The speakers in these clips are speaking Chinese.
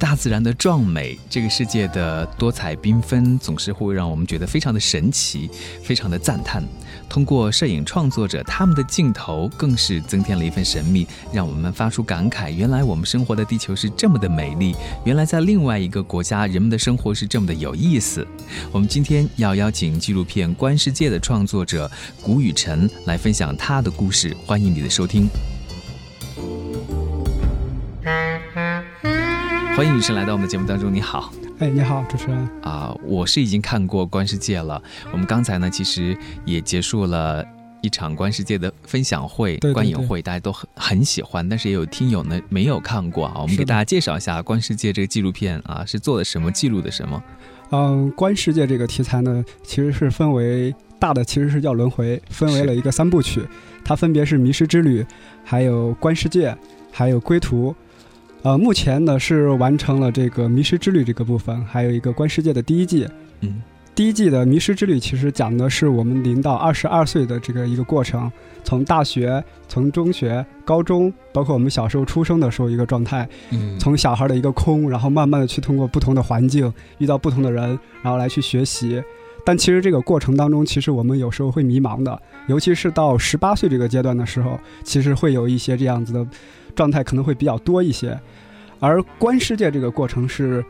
大自然的壮美，这个世界的多彩缤纷，总是会让我们觉得非常的神奇，非常的赞叹。通过摄影创作者他们的镜头，更是增添了一份神秘，让我们发出感慨：原来我们生活的地球是这么的美丽，原来在另外一个国家，人们的生活是这么的有意思。我们今天要邀请纪录片《观世界》的创作者谷雨辰来分享他的故事，欢迎你的收听。欢迎女生来到我们的节目当中，你好。哎，你好，主持人。啊，我是已经看过《观世界》了。我们刚才呢，其实也结束了一场《观世界》的分享会、观影会，大家都很很喜欢。但是也有听友呢没有看过啊。我们给大家介绍一下《观世界》这个纪录片啊，是做的什么，记录的什么？嗯，《观世界》这个题材呢，其实是分为大的，其实是叫轮回，分为了一个三部曲，它分别是《迷失之旅》、还有《观世界》、还有《归途》。呃，目前呢是完成了这个《迷失之旅》这个部分，还有一个《观世界》的第一季。嗯，第一季的《迷失之旅》其实讲的是我们零到二十二岁的这个一个过程，从大学、从中学、高中，包括我们小时候出生的时候一个状态。嗯，从小孩的一个空，然后慢慢的去通过不同的环境，遇到不同的人，然后来去学习。但其实这个过程当中，其实我们有时候会迷茫的，尤其是到十八岁这个阶段的时候，其实会有一些这样子的。状态可能会比较多一些，而观世界这个过程是，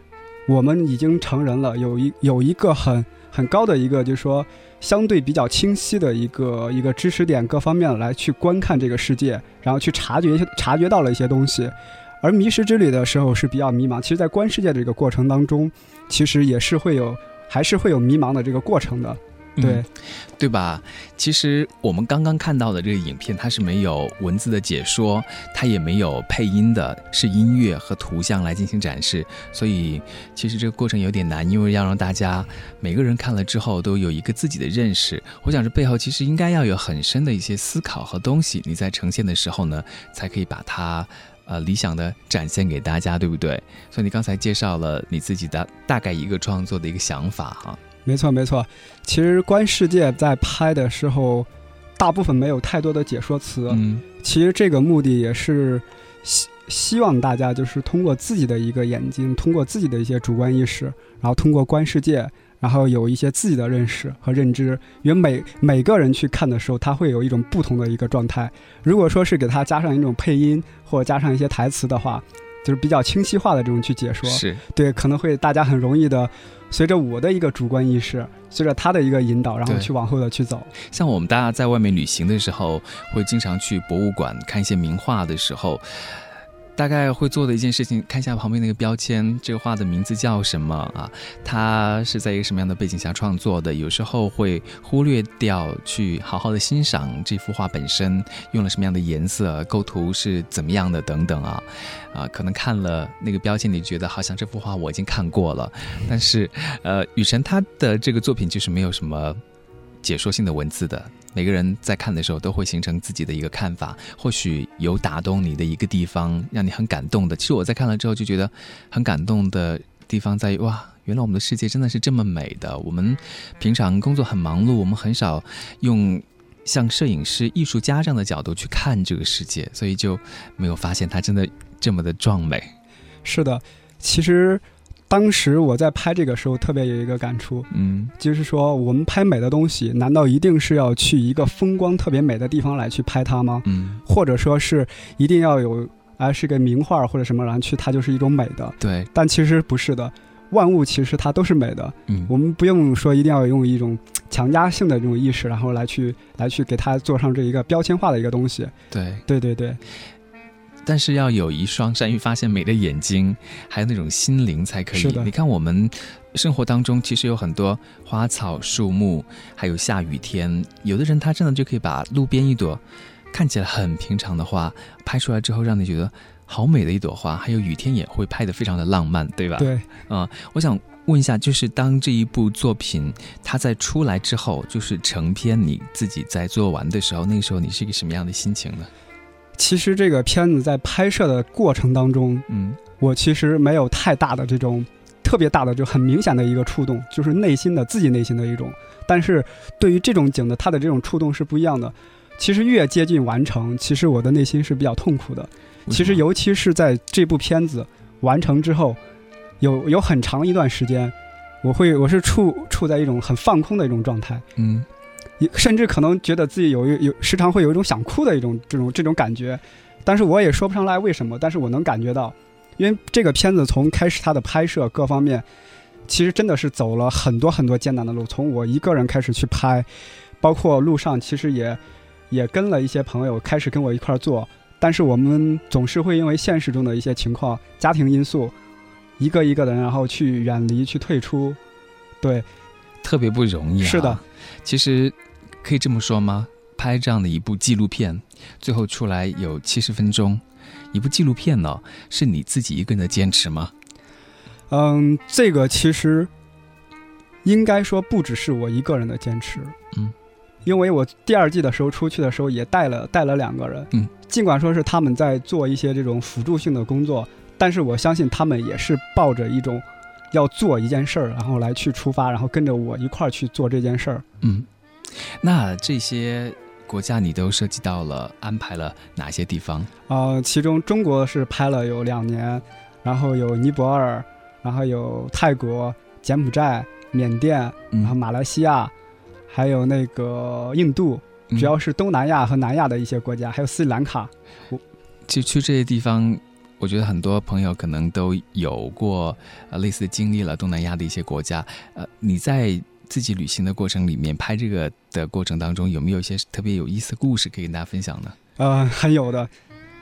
我们已经成人了，有一有一个很很高的一个，就是说相对比较清晰的一个一个知识点，各方面来去观看这个世界，然后去察觉察觉到了一些东西。而迷失之旅的时候是比较迷茫，其实，在观世界这个过程当中，其实也是会有，还是会有迷茫的这个过程的。对，对吧？其实我们刚刚看到的这个影片，它是没有文字的解说，它也没有配音的，是音乐和图像来进行展示。所以，其实这个过程有点难，因为要让大家每个人看了之后都有一个自己的认识。我想这背后其实应该要有很深的一些思考和东西，你在呈现的时候呢，才可以把它呃理想的展现给大家，对不对？所以你刚才介绍了你自己的大概一个创作的一个想法哈。没错，没错。其实《观世界》在拍的时候，大部分没有太多的解说词。嗯，其实这个目的也是希希望大家就是通过自己的一个眼睛，通过自己的一些主观意识，然后通过《观世界》，然后有一些自己的认识和认知。因为每每个人去看的时候，他会有一种不同的一个状态。如果说是给他加上一种配音，或者加上一些台词的话，就是比较清晰化的这种去解说，是对，可能会大家很容易的。随着我的一个主观意识，随着他的一个引导，然后去往后的去走。像我们大家在外面旅行的时候，会经常去博物馆看一些名画的时候。大概会做的一件事情，看一下旁边那个标签，这个画的名字叫什么啊？它是在一个什么样的背景下创作的？有时候会忽略掉去好好的欣赏这幅画本身用了什么样的颜色，构图是怎么样的等等啊啊！可能看了那个标签，你觉得好像这幅画我已经看过了，但是呃，雨辰他的这个作品就是没有什么解说性的文字的。每个人在看的时候都会形成自己的一个看法，或许有打动你的一个地方，让你很感动的。其实我在看了之后就觉得很感动的地方在于，哇，原来我们的世界真的是这么美的。我们平常工作很忙碌，我们很少用像摄影师、艺术家这样的角度去看这个世界，所以就没有发现它真的这么的壮美。是的，其实。当时我在拍这个时候，特别有一个感触，嗯，就是说，我们拍美的东西，难道一定是要去一个风光特别美的地方来去拍它吗？嗯，或者说是一定要有啊，是个名画或者什么，然后去它就是一种美的？对，但其实不是的，万物其实它都是美的。嗯，我们不用说一定要用一种强加性的这种意识，然后来去来去给它做上这一个标签化的一个东西。对，对对对。但是要有一双善于发现美的眼睛，还有那种心灵才可以。你看我们生活当中，其实有很多花草树木，还有下雨天，有的人他真的就可以把路边一朵看起来很平常的花拍出来之后，让你觉得好美的一朵花。还有雨天也会拍得非常的浪漫，对吧？对。嗯，我想。问一下，就是当这一部作品它在出来之后，就是成片你自己在做完的时候，那个时候你是一个什么样的心情呢？其实这个片子在拍摄的过程当中，嗯我其实没有太大的这种特别大的就很明显的一个触动，就是内心的自己内心的一种。但是对于这种景的，它的这种触动是不一样的。其实越接近完成，其实我的内心是比较痛苦的。其实尤其是在这部片子完成之后，有有很长一段时间，我会我是处处在一种很放空的一种状态，嗯也甚至可能觉得自己有有时常会有一种想哭的一种这种这种感觉，但是我也说不上来为什么，但是我能感觉到，因为这个片子从开始它的拍摄各方面，其实真的是走了很多很多艰难的路，从我一个人开始去拍，包括路上其实也也跟了一些朋友开始跟我一块儿做，但是我们总是会因为现实中的一些情况、家庭因素，一个一个的然后去远离、去退出，对，特别不容易、啊。是的，其实可以这么说吗？拍这样的一部纪录片，最后出来有七十分钟，一部纪录片呢、是你自己一个人的坚持吗？嗯，这个其实应该说不只是我一个人的坚持，嗯，因为我第二季的时候出去的时候也带了带了两个人，嗯，尽管说是他们在做一些这种辅助性的工作，但是我相信他们也是抱着一种要做一件事儿，然后来去出发，然后跟着我一块儿去做这件事儿。嗯，那这些国家你都涉及到了，安排了哪些地方？呃，其中中国是拍了有两年，然后有尼泊尔，然后有泰国、柬埔寨、缅甸，然后嗯，马来西亚，还有那个印度，嗯主要是东南亚和南亚的一些国家，还有斯里兰卡。我就去这些地方，我觉得很多朋友可能都有过呃类似的经历了。东南亚的一些国家，呃，你在自己旅行的过程里面，拍这个的过程当中，有没有一些特别有意思的故事可以跟大家分享呢？呃，还有的。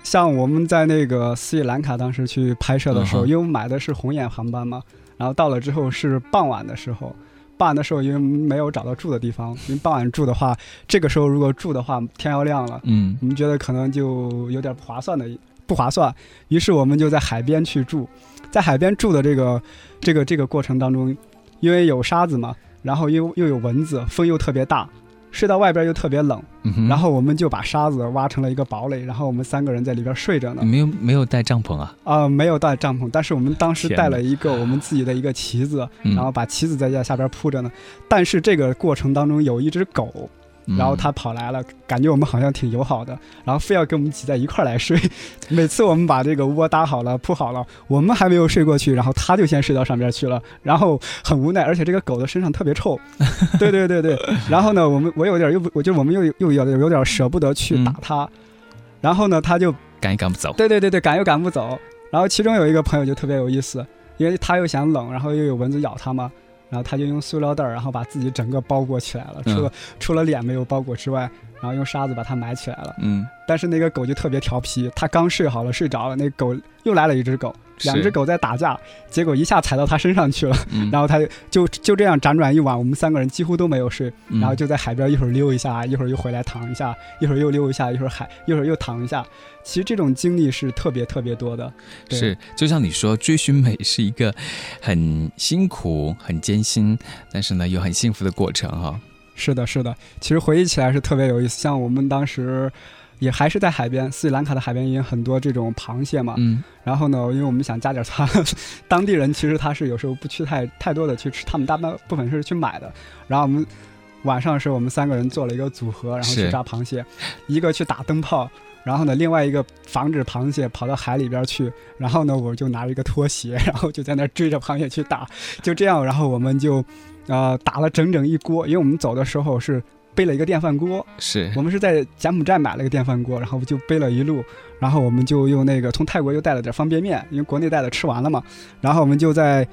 像我们在那个斯里兰卡当时去拍摄的时候，因为我们买的是红眼航班嘛，然后到了之后是傍晚的时候，傍晚的时候因为没有找到住的地方，因为傍晚住的话，这个时候如果住的话，天要亮了，嗯我们觉得可能就有点不划算的，不划算。于是我们就在海边去住，在海边住的这个这个这个过程当中，因为有沙子嘛，然后又又有蚊子，风又特别大，睡到外边又特别冷，嗯，然后我们就把沙子挖成了一个堡垒，然后我们三个人在里边睡着呢。没有没有带帐篷啊？啊、没有带帐篷，但是我们当时带了一个我们自己的一个旗子，嗯然后把旗子在下下边铺着呢。但是这个过程当中有一只狗，嗯然后它跑来了，感觉我们好像挺友好的，然后非要跟我们挤在一块儿来睡。每次我们把这个窝搭好了、铺好了，我们还没有睡过去，然后它就先睡到上边去了，然后很无奈，而且这个狗的身上特别臭。对对对对，然后呢，我们我有点又不，我觉得我们又又有有点舍不得去打它，然后呢，它就赶也赶不走。对对对对，赶又赶不走。然后其中有一个朋友就特别有意思，因为他又嫌冷，然后又有蚊子咬他嘛，然后他就用塑料袋儿，然后把自己整个包裹起来了，除了、除了脸没有包裹之外，然后用沙子把它埋起来了。嗯，但是那个狗就特别调皮，它刚睡好了睡着了，那狗又来了一只狗，两只狗在打架，结果一下踩到它身上去了，嗯，然后它就就就这样辗转一晚，我们三个人几乎都没有睡，嗯然后就在海边一会儿溜一下，一会儿又回来躺一下，一会儿又溜一下，一会儿海，一会儿又躺一下。其实这种经历是特别特别多的。对是，就像你说，追寻美是一个很辛苦、很艰辛，但是呢又很幸福的过程哈。是的，是的。其实回忆起来是特别有意思。像我们当时也还是在海边，斯里兰卡的海边也有很多这种螃蟹嘛。嗯然后呢，因为我们想加点餐，当地人其实他是有时候不去太太多的去吃，他们大半部分是去买的。然后我们晚上是，我们三个人做了一个组合，然后去是抓螃蟹，一个去打灯泡。然后呢，另外一个防止螃蟹跑到海里边去。然后呢，我就拿着一个拖鞋，然后就在那追着螃蟹去打。就这样，然后我们就，呃，打了整整一锅。因为我们走的时候是背了一个电饭锅，是我们是在柬埔寨买了个电饭锅，然后就背了一路，然后我们就用那个从泰国又带了点方便面，因为国内带的吃完了嘛，然后我们就在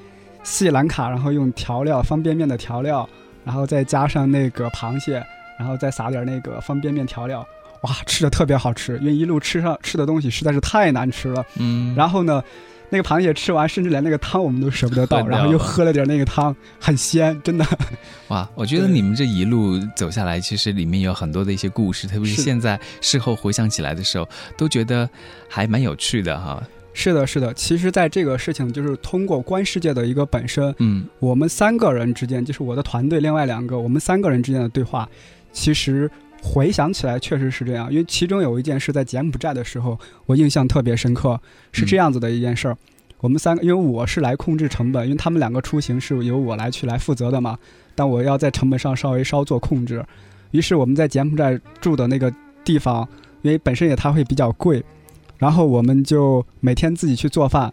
斯里兰卡，然后用调料方便面的调料，然后再加上那个螃蟹，然后再撒点那个方便面调料，哇，吃的特别好吃，因为一路吃上吃的东西实在是太难吃了，嗯，然后呢。那个螃蟹吃完，甚至连那个汤我们都舍不得倒，然后又喝了点那个汤，很鲜，真的。哇，我觉得你们这一路走下来，其实里面有很多的一些故事，特别是是现在事后回想起来的时候，都觉得还蛮有趣的哈。是的，是的。其实，在这个事情就是通过观世界的一个本身，嗯，我们三个人之间，就是我的团队另外两个，我们三个人之间的对话，其实回想起来确实是这样。因为其中有一件事在柬埔寨的时候，我印象特别深刻，是这样子的一件事儿。我们三个，因为我是来控制成本，因为他们两个出行是由我来去来负责的嘛，但我要在成本上稍微稍做控制。于是我们在柬埔寨住的那个地方，因为本身也它会比较贵。然后我们就每天自己去做饭，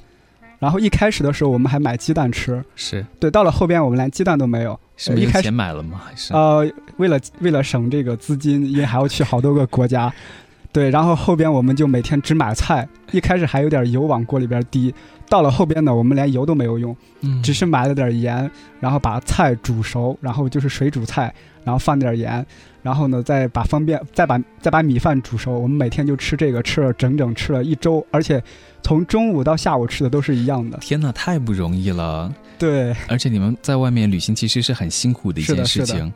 然后一开始的时候我们还买鸡蛋吃，是对。到了后边我们连鸡蛋都没有，是没钱买了吗？还是呃，为了为了省这个资金，因为还要去好多个国家，对。然后后边我们就每天只买菜，一开始还有点油往锅里边滴，到了后边呢，我们连油都没有用，嗯，只是买了点盐，然后把菜煮熟，然后就是水煮菜，然后放点盐。然后呢，再把方便，再把再把米饭煮熟。我们每天就吃这个，吃了整整吃了一周，而且从中午到下午吃的都是一样的。天哪，太不容易了。对，而且你们在外面旅行其实是很辛苦的一件事情。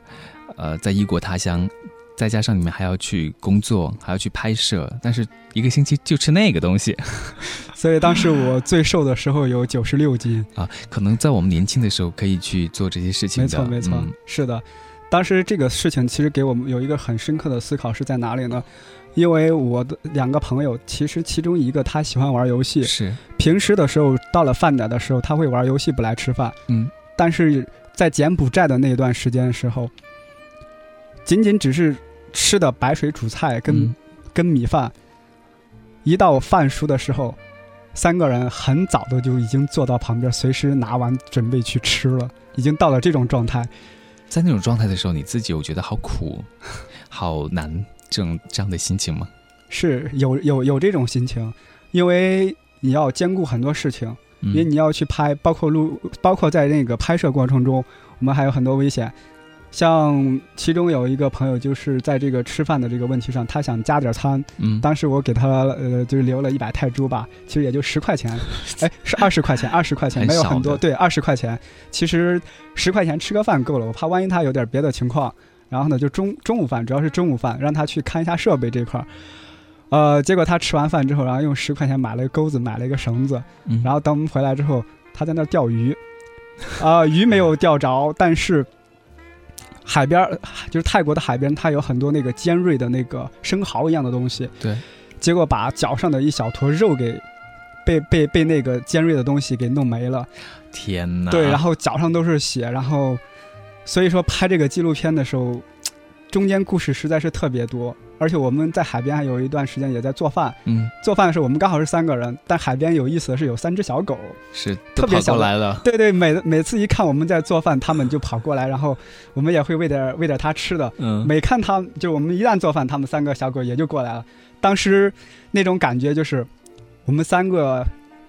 呃，在异国他乡，再加上你们还要去工作，还要去拍摄，但是一个星期就吃那个东西。所以当时我最瘦的时候有九十六斤啊，可能在我们年轻的时候可以去做这些事情。没错，没错，是的。当时这个事情其实给我们有一个很深刻的思考是在哪里呢？因为我的两个朋友，其实其中一个他喜欢玩游戏，是平时的时候到了饭点的时候他会玩游戏不来吃饭，嗯，但是在柬埔寨的那段时间的时候，仅仅只是吃的白水煮菜跟跟米饭，一到饭熟的时候，三个人很早的就已经坐到旁边，随时拿完准备去吃了，已经到了这种状态。在那种状态的时候，你自己有觉得好苦、好难这种这样的心情吗？是有有有这种心情，因为你要兼顾很多事情，因为你要去拍，包括录，包括在那个拍摄过程中，我们还有很多危险。像其中有一个朋友，就是在这个吃饭的这个问题上，他想加点餐。嗯，当时我给他呃，就是留了一百泰铢吧，其实也就十块钱，哎，是二十块钱，二十块钱没有很多，对，二十块钱，其实十块钱吃个饭够了。我怕万一他有点别的情况，然后呢，就中中午饭，主要是中午饭，让他去看一下设备这块儿。呃，结果他吃完饭之后，然后用十块钱买了一个钩子，买了一个绳子，然后等我们回来之后，他在那钓鱼，啊，鱼没有钓着，但是。海边就是泰国的海边，它有很多那个尖锐的那个生蚝一样的东西。对，结果把脚上的一小坨肉给被被被那个尖锐的东西给弄没了。天哪！对，然后脚上都是血，然后所以说拍这个纪录片的时候，中间故事实在是特别多。而且我们在海边还有一段时间也在做饭，嗯，做饭的时候我们刚好是三个人，但海边有意思的是有三只小狗，是特别小来了，对对，每每次一看我们在做饭，他们就跑过来，然后我们也会喂点喂点它吃的，嗯，每看它就我们一旦做饭，他们三个小狗也就过来了。当时那种感觉就是，我们三个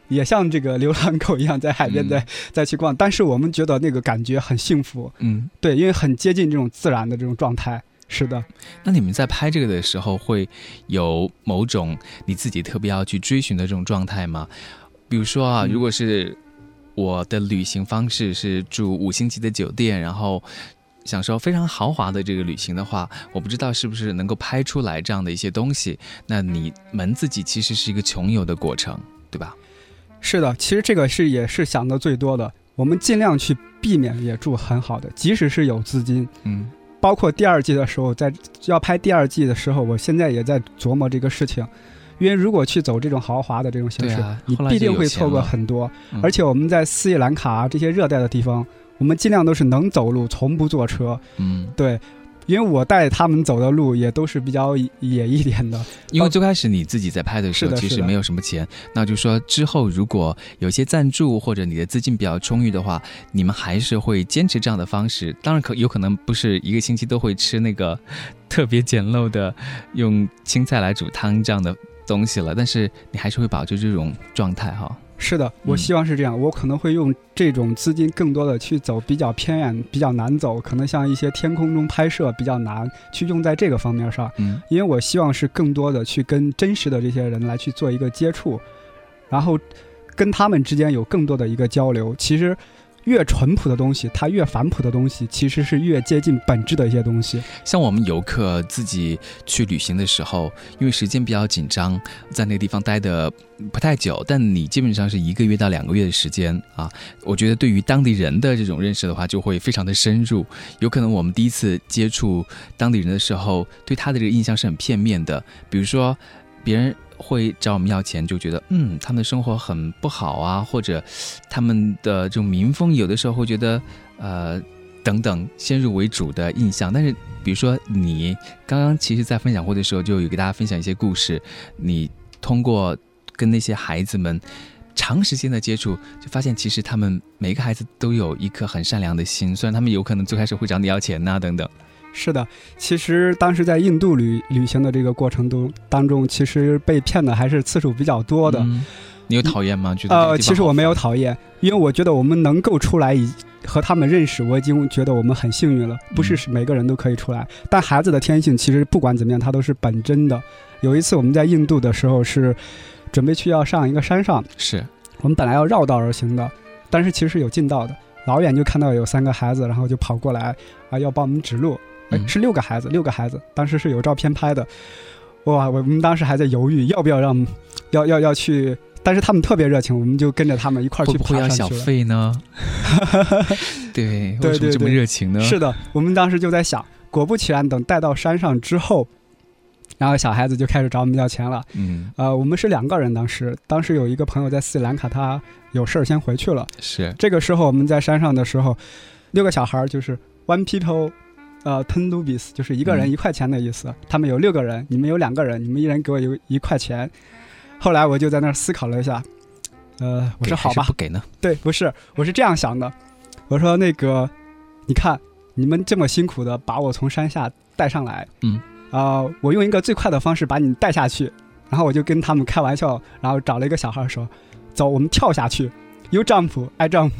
也像这个流浪狗一样在海边在在去逛，但是我们觉得那个感觉很幸福，嗯，对，因为很接近这种自然的这种状态。是的，那你们在拍这个的时候会有某种你自己特别要去追寻的这种状态吗？比如说啊，如果是我的旅行方式是住五星级的酒店，然后享受非常豪华的这个旅行的话，我不知道是不是能够拍出来这样的一些东西。那你们自己其实是一个穷游的过程，对吧？是的，其实这个是也是想的最多的。我们尽量去避免也住很好的，即使是有资金，嗯。包括第二季的时候，在要拍第二季的时候，我现在也在琢磨这个事情，因为如果去走这种豪华的这种形式，你必定会错过很多。而且我们在斯里兰卡这些热带的地方，我们尽量都是能走路，从不坐车。嗯，对。因为我带他们走的路也都是比较野一点的。因为最开始你自己在拍的时候，其实没有什么钱。那就说之后如果有些赞助或者你的资金比较充裕的话，你们还是会坚持这样的方式。当然可有可能不是一个星期都会吃那个 特别简陋的用青菜来煮汤这样的东西了，但是你还是会保持这种状态哈。是的，我希望是这样。我可能会用这种资金更多的去走比较偏远、比较难走，可能像一些天空中拍摄比较难，去用在这个方面上。嗯，因为我希望是更多的去跟真实的这些人来去做一个接触，然后跟他们之间有更多的一个交流。其实。越淳朴的东西，它越返璞的东西，其实是越接近本质的一些东西。像我们游客自己去旅行的时候，因为时间比较紧张，在那个地方待的不太久，但你基本上是一个月到两个月的时间啊。我觉得对于当地人的这种认识的话，就会非常的深入。有可能我们第一次接触当地人的时候，对他的这个印象是很片面的，比如说别人。会找我们要钱，就觉得嗯，他们的生活很不好啊，或者他们的这种民风，有的时候会觉得呃等等先入为主的印象。但是比如说你刚刚其实，在分享会的时候，就有给大家分享一些故事。你通过跟那些孩子们长时间的接触，就发现其实他们每个孩子都有一颗很善良的心，虽然他们有可能最开始会找你要钱呐等等。是的，其实当时在印度旅旅行的这个过程中当中，其实被骗的还是次数比较多的。你有讨厌吗？觉得呃，其实我没有讨厌，因为我觉得我们能够出来和他们认识，我已经觉得我们很幸运了。不是每个人都可以出来，但孩子的天性其实不管怎么样，他都是本真的。有一次我们在印度的时候是准备去要上一个山上，是我们本来要绕道而行的，但是其实是有近道的。老远就看到有三个孩子，然后就跑过来啊，要帮我们指路。哎，是六个孩子，六个孩子，当时是有照片拍的。哇，我们当时还在犹豫要不要让，要要要去，但是他们特别热情，我们就跟着他们一块儿去爬上去了。小费呢？对，为什么这么热情呢？是的，我们当时就在想，果不其然，等带到山上之后，然后小孩子就开始找我们要钱了。嗯，呃，我们是两个人，当时，当时有一个朋友在斯里兰卡，他有事儿先回去了。是，这个时候我们在山上的时候，六个小孩就是 one people。呃，ten rupees 就是一个人一块钱的意思。他们有六个人，你们有两个人，你们一人给我一一块钱。后来我就在那儿思考了一下，呃，我说好吧，不给呢？对，不是，我是这样想的。我说那个，你看你们这么辛苦的把我从山下带上来，嗯，啊，我用一个最快的方式把你带下去。然后我就跟他们开玩笑，然后找了一个小孩说：“走，我们跳下去。” You jump, I jump。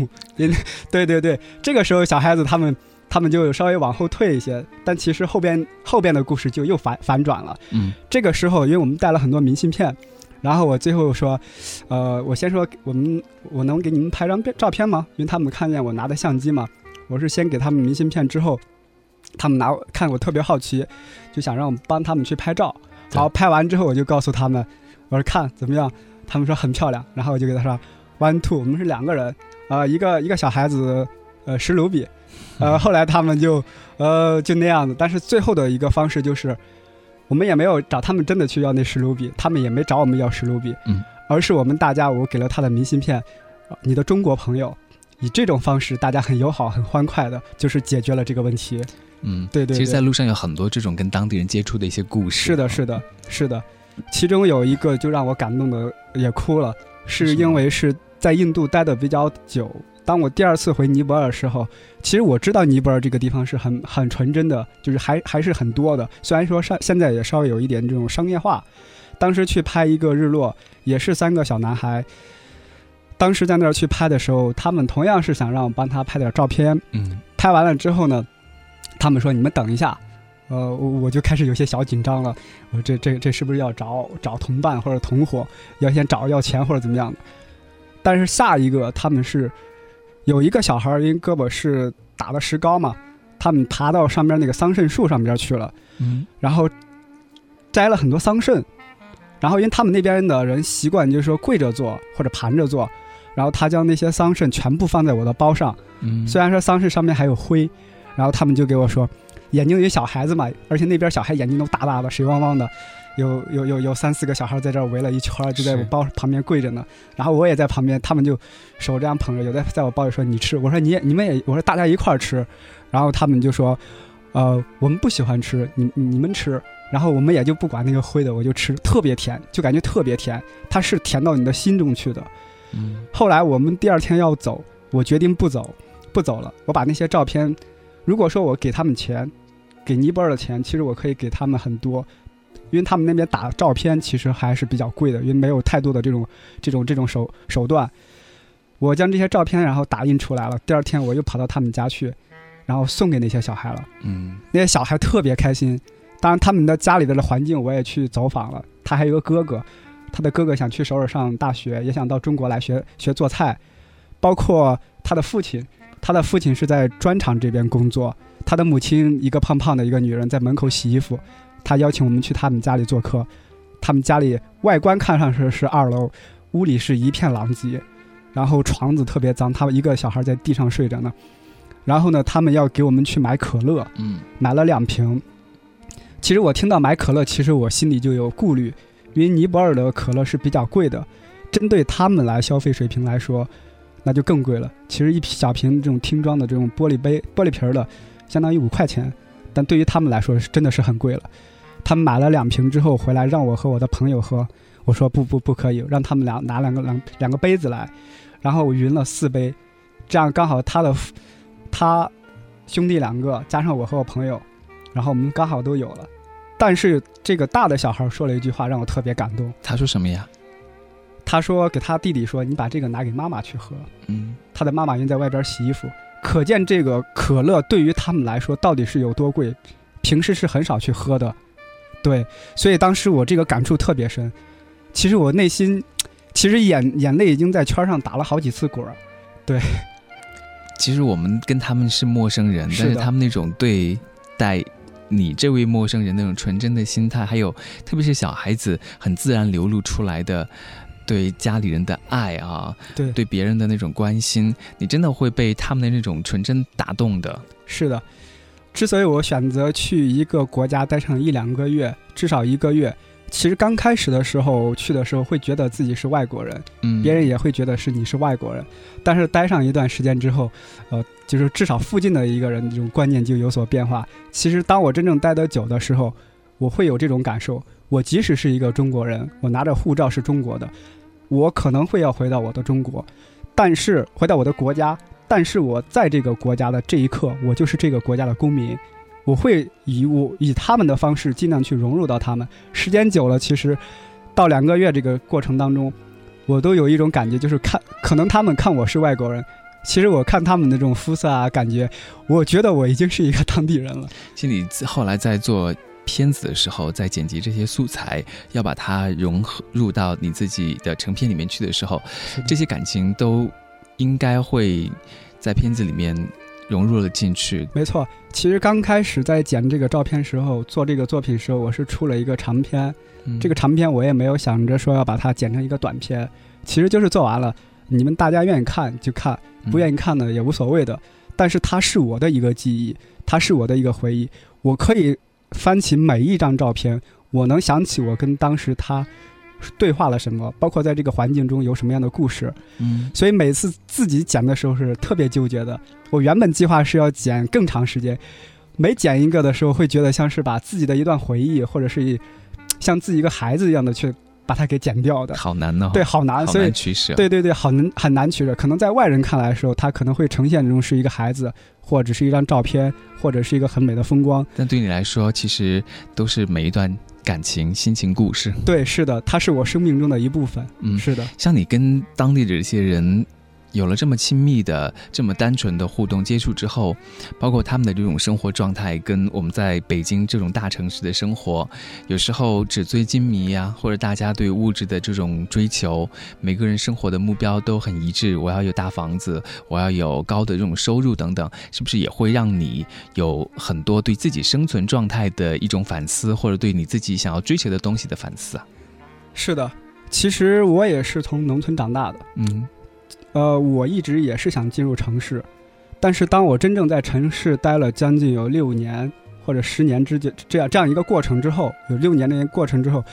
对对对，这个时候小孩子他们。他们就稍微往后退一些，但其实后边后边的故事就又反反转了。嗯，这个时候，因为我们带了很多明信片，然后我最后说，呃，我先说我们我能给你们拍张照片吗？因为他们看见我拿的相机嘛，我是先给他们明信片之后，他们拿看我特别好奇，就想让我帮他们去拍照。好，拍完之后我就告诉他们，我说看怎么样？他们说很漂亮。然后我就给他说，one two，我们是两个人，啊，一个一个小孩子，呃，十卢比。呃，后来他们就，呃，就那样子。但是最后的一个方式就是，我们也没有找他们真的去要那十卢比，他们也没找我们要十卢比，嗯，而是我们大家，我给了他的明信片，你的中国朋友，以这种方式，大家很友好、很欢快的，就是解决了这个问题。嗯，对对。其实，在路上有很多这种跟当地人接触的一些故事。是的，是的，是的。其中有一个就让我感动的也哭了，是因为是在印度待的比较久。当我第二次回尼泊尔的时候，其实我知道尼泊尔这个地方是很很纯真的，就是还还是很多的。虽然说上现在也稍微有一点这种商业化。当时去拍一个日落，也是三个小男孩。当时在那儿去拍的时候，他们同样是想让我帮他拍点照片。嗯。拍完了之后呢，他们说：“你们等一下。”呃，我就开始有些小紧张了。我说：“这这这是不是要找找同伴或者同伙？要先找要钱或者怎么样的？”但是下一个他们是。有一个小孩因为胳膊是打了石膏嘛，他们爬到上边那个桑葚树上边去了，嗯，然后摘了很多桑葚，然后因为他们那边的人习惯就是说跪着坐或者盘着坐，然后他将那些桑葚全部放在我的包上，嗯，虽然说桑葚上面还有灰，然后他们就给我说，眼睛有小孩子嘛，而且那边小孩眼睛都大大的水汪汪的。有有有有三四个小孩在这儿围了一圈，就在我包旁边跪着呢。然后我也在旁边，他们就手这样捧着，有的在我包里说你吃，我说你也你们也，我说大家一块儿吃。然后他们就说，呃，我们不喜欢吃，你你们吃。然后我们也就不管那个灰的，我就吃，特别甜，就感觉特别甜，它是甜到你的心中去的。嗯。后来我们第二天要走，我决定不走，不走了。我把那些照片，如果说我给他们钱，给尼泊尔的钱，其实我可以给他们很多。因为他们那边打照片其实还是比较贵的，因为没有太多的这种这种这种手手段。我将这些照片然后打印出来了，第二天我又跑到他们家去，然后送给那些小孩了。嗯，那些小孩特别开心。当然，他们的家里边的环境我也去走访了。他还有个哥哥，他的哥哥想去首尔上大学，也想到中国来学学做菜。包括他的父亲，他的父亲是在砖厂这边工作，他的母亲一个胖胖的一个女人在门口洗衣服，他邀请我们去他们家里做客，他们家里外观看上去是二楼，屋里是一片狼藉，然后床子特别脏，他们一个小孩在地上睡着呢，然后呢，他们要给我们去买可乐，嗯买了两瓶。其实我听到买可乐，其实我心里就有顾虑，因为尼泊尔的可乐是比较贵的，针对他们来消费水平来说，那就更贵了。其实一小瓶这种听装的这种玻璃杯、玻璃瓶儿的，相当于五块钱，但对于他们来说是真的是很贵了。他们买了两瓶之后回来，让我和我的朋友喝，我说不不不可以，让他们俩拿两个两两个杯子来，然后我匀了四杯，这样刚好他的他兄弟两个加上我和我朋友，然后我们刚好都有了。但是这个大的小孩说了一句话让我特别感动，他说什么呀？他说给他弟弟说：“你把这个拿给妈妈去喝。嗯”他的妈妈因在外边洗衣服，可见这个可乐对于他们来说到底是有多贵，平时是很少去喝的。对，所以当时我这个感触特别深。其实我内心，其实眼眼泪已经在圈上打了好几次滚儿。其实我们跟他们是陌生人，但是他们那种对待你这位陌生人那种纯真的心态，还有特别是小孩子很自然流露出来的对家里人的爱啊，对，对别人的那种关心，你真的会被他们的那种纯真打动的。是的。之所以我选择去一个国家待上一两个月，至少一个月，其实刚开始的时候去的时候会觉得自己是外国人，嗯，别人也会觉得是你是外国人。但是待上一段时间之后，呃，就是至少附近的一个人这种观念就有所变化。其实当我真正待得久的时候，我会有这种感受。我即使是一个中国人，我拿着护照是中国的，我可能会要回到我的中国，但是回到我的国家，但是我在这个国家的这一刻，我就是这个国家的公民。我会以我以他们的方式尽量去融入到他们。时间久了，其实到两个月这个过程当中，我都有一种感觉，就是看可能他们看我是外国人，其实我看他们的这种肤色啊，感觉我觉得我已经是一个当地人了。其实你后来在做片子的时候，在剪辑这些素材，要把它融合入到你自己的成片里面去的时候，这些感情都应该会在片子里面融入了进去。没错，其实刚开始在剪这个照片时候，做这个作品时候，我是出了一个长片。嗯这个长片我也没有想着说要把它剪成一个短片，其实就是做完了，你们大家愿意看就看，不愿意，意看呢也无所谓的。但是它是我的一个记忆，它是我的一个回忆，我可以翻起每一张照片，我能想起我跟当时他对话了什么，包括在这个环境中有什么样的故事。嗯所以每次自己剪的时候是特别纠结的。我原本计划是要剪更长时间，每剪一个的时候会觉得像是把自己的一段回忆，或者是一像自己一个孩子一样的去把它给剪掉的。好难哦，对，，好难，所以取舍。对对对，好难很难取舍。可能在外人看来的时候，他可能会呈现中是一个孩子，或者是一张照片，或者是一个很美的风光。但对你来说，其实都是每一段感情、心情故事。对，是的，它是我生命中的一部分。嗯，是的，像你跟当地的这些人有了这么亲密的、这么单纯的互动接触之后，包括他们的这种生活状态，跟我们在北京这种大城市的生活，有时候纸醉金迷呀、或者大家对物质的这种追求，每个人生活的目标都很一致，我要有大房子，我要有高的这种收入等等，是不是也会让你有很多对自己生存状态的一种反思，或者对你自己想要追求的东西的反思啊？是的。其实我也是从农村长大的。嗯呃，我一直也是想进入城市，但是当我真正在城市待了将近有六年或者十年之间这样这样一个过程之后，有六年的过程之后，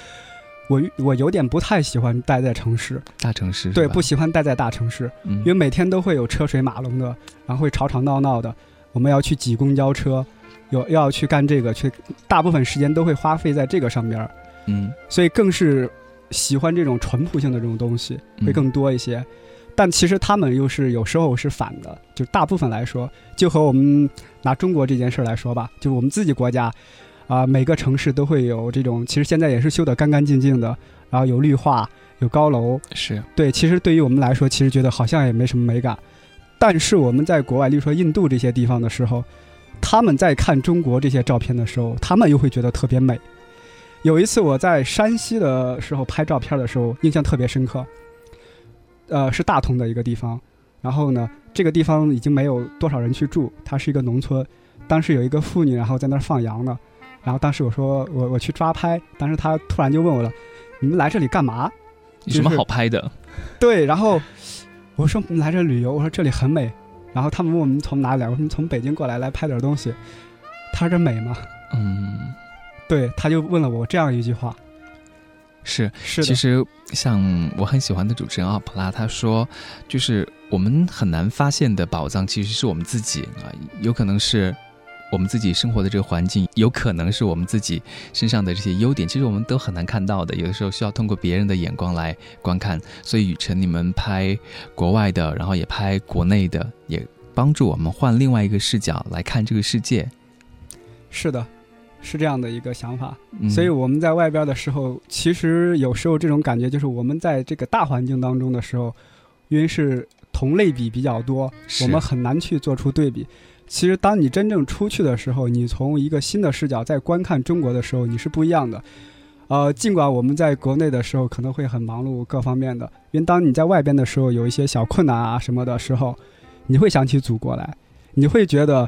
我我有点不太喜欢待在城市，大城市对，不喜欢待在大城市，嗯因为每天都会有车水马龙的，然后会吵吵闹闹的，我们要去挤公交车，有要去干这个，去大部分时间都会花费在这个上边儿，嗯所以更是喜欢这种淳朴性的这种东西会更多一些。但其实他们又是有时候是反的，就大部分来说，就和我们拿中国这件事儿来说吧，就是我们自己国家，啊、每个城市都会有这种，其实现在也是修得干干净净的，然后有绿化，有高楼，是对，其实对于我们来说，其实觉得好像也没什么美感。但是我们在国外，例如说印度这些地方的时候，他们在看中国这些照片的时候，他们又会觉得特别美。有一次我在山西的时候拍照片的时候，印象特别深刻。呃，是大同的一个地方，然后呢，这个地方已经没有多少人去住，它是一个农村。当时有一个妇女，然后在那儿放羊呢。然后当时我说我我去抓拍，当时她突然就问我了：“你们来这里干嘛？有什么好拍的？”对，然后我说来这旅游，我说这里很美。然后他们问我们从哪里来，我说从北京过来，来拍点东西。他说这美吗？嗯，对，他就问了我这样一句话。是是，其实像我很喜欢的主持人奥普拉，他说，就是我们很难发现的宝藏，其实是我们自己啊，有可能是我们自己生活的这个环境，有可能是我们自己身上的这些优点，其实我们都很难看到的，有的时候需要通过别人的眼光来观看。所以雨辰，你们拍国外的，然后也拍国内的，也帮助我们换另外一个视角来看这个世界。是的。是这样的一个想法，所以我们在外边的时候，其实有时候这种感觉就是我们在这个大环境当中的时候，因为是同类比比较多，我们很难去做出对比。其实当你真正出去的时候，你从一个新的视角在观看中国的时候，你是不一样的。呃，尽管我们在国内的时候可能会很忙碌各方面的，因为当你在外边的时候有一些小困难啊什么的时候，你会想起祖国来，你会觉得，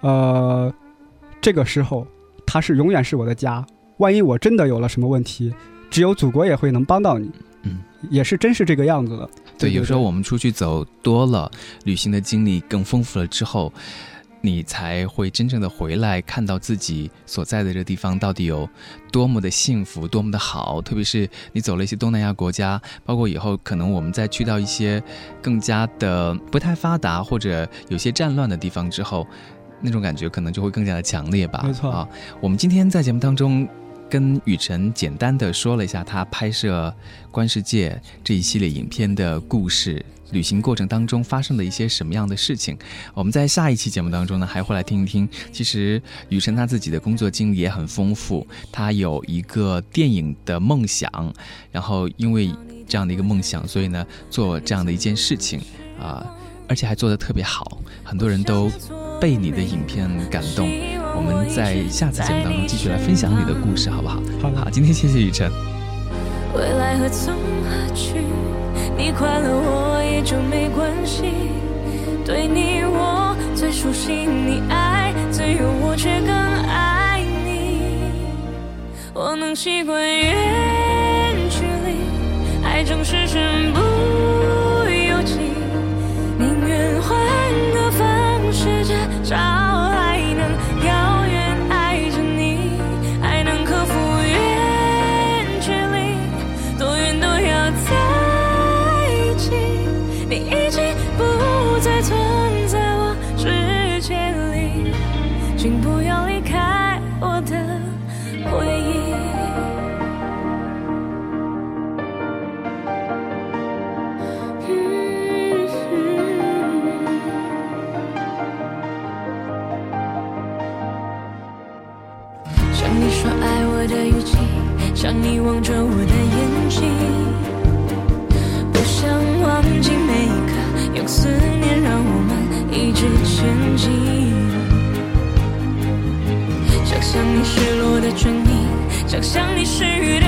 呃，这个时候。它是永远是我的家。万一我真的有了什么问题，只有祖国也会能帮到你。嗯，也是真是这个样子的。对，有时候我们出去走多了，旅行的经历更丰富了之后，你才会真正的回来看到自己所在的这个地方到底有多么的幸福，多么的好。特别是你走了一些东南亚国家，包括以后可能我们再去到一些更加的不太发达或者有些战乱的地方之后。那种感觉可能就会更加的强烈吧。没错啊，我们今天在节目当中跟雨辰简单的说了一下他拍摄《观世界》这一系列影片的故事，旅行过程当中发生的一些什么样的事情。我们在下一期节目当中呢，还会来听一听。其实雨辰他自己的工作经历也很丰富，他有一个电影的梦想，然后因为这样的一个梦想，所以呢做这样的一件事情啊，而且还做得特别好，很多人都。被你的影片感动，我们在下次节目当中继续来分享你的故事，好不好？好，好，今天谢谢雨辰。未来何从何去？你快乐我也就没关系。对你我最熟悉，你爱最有我却更爱你。我能习惯远距离，爱总是身不。想你是雨。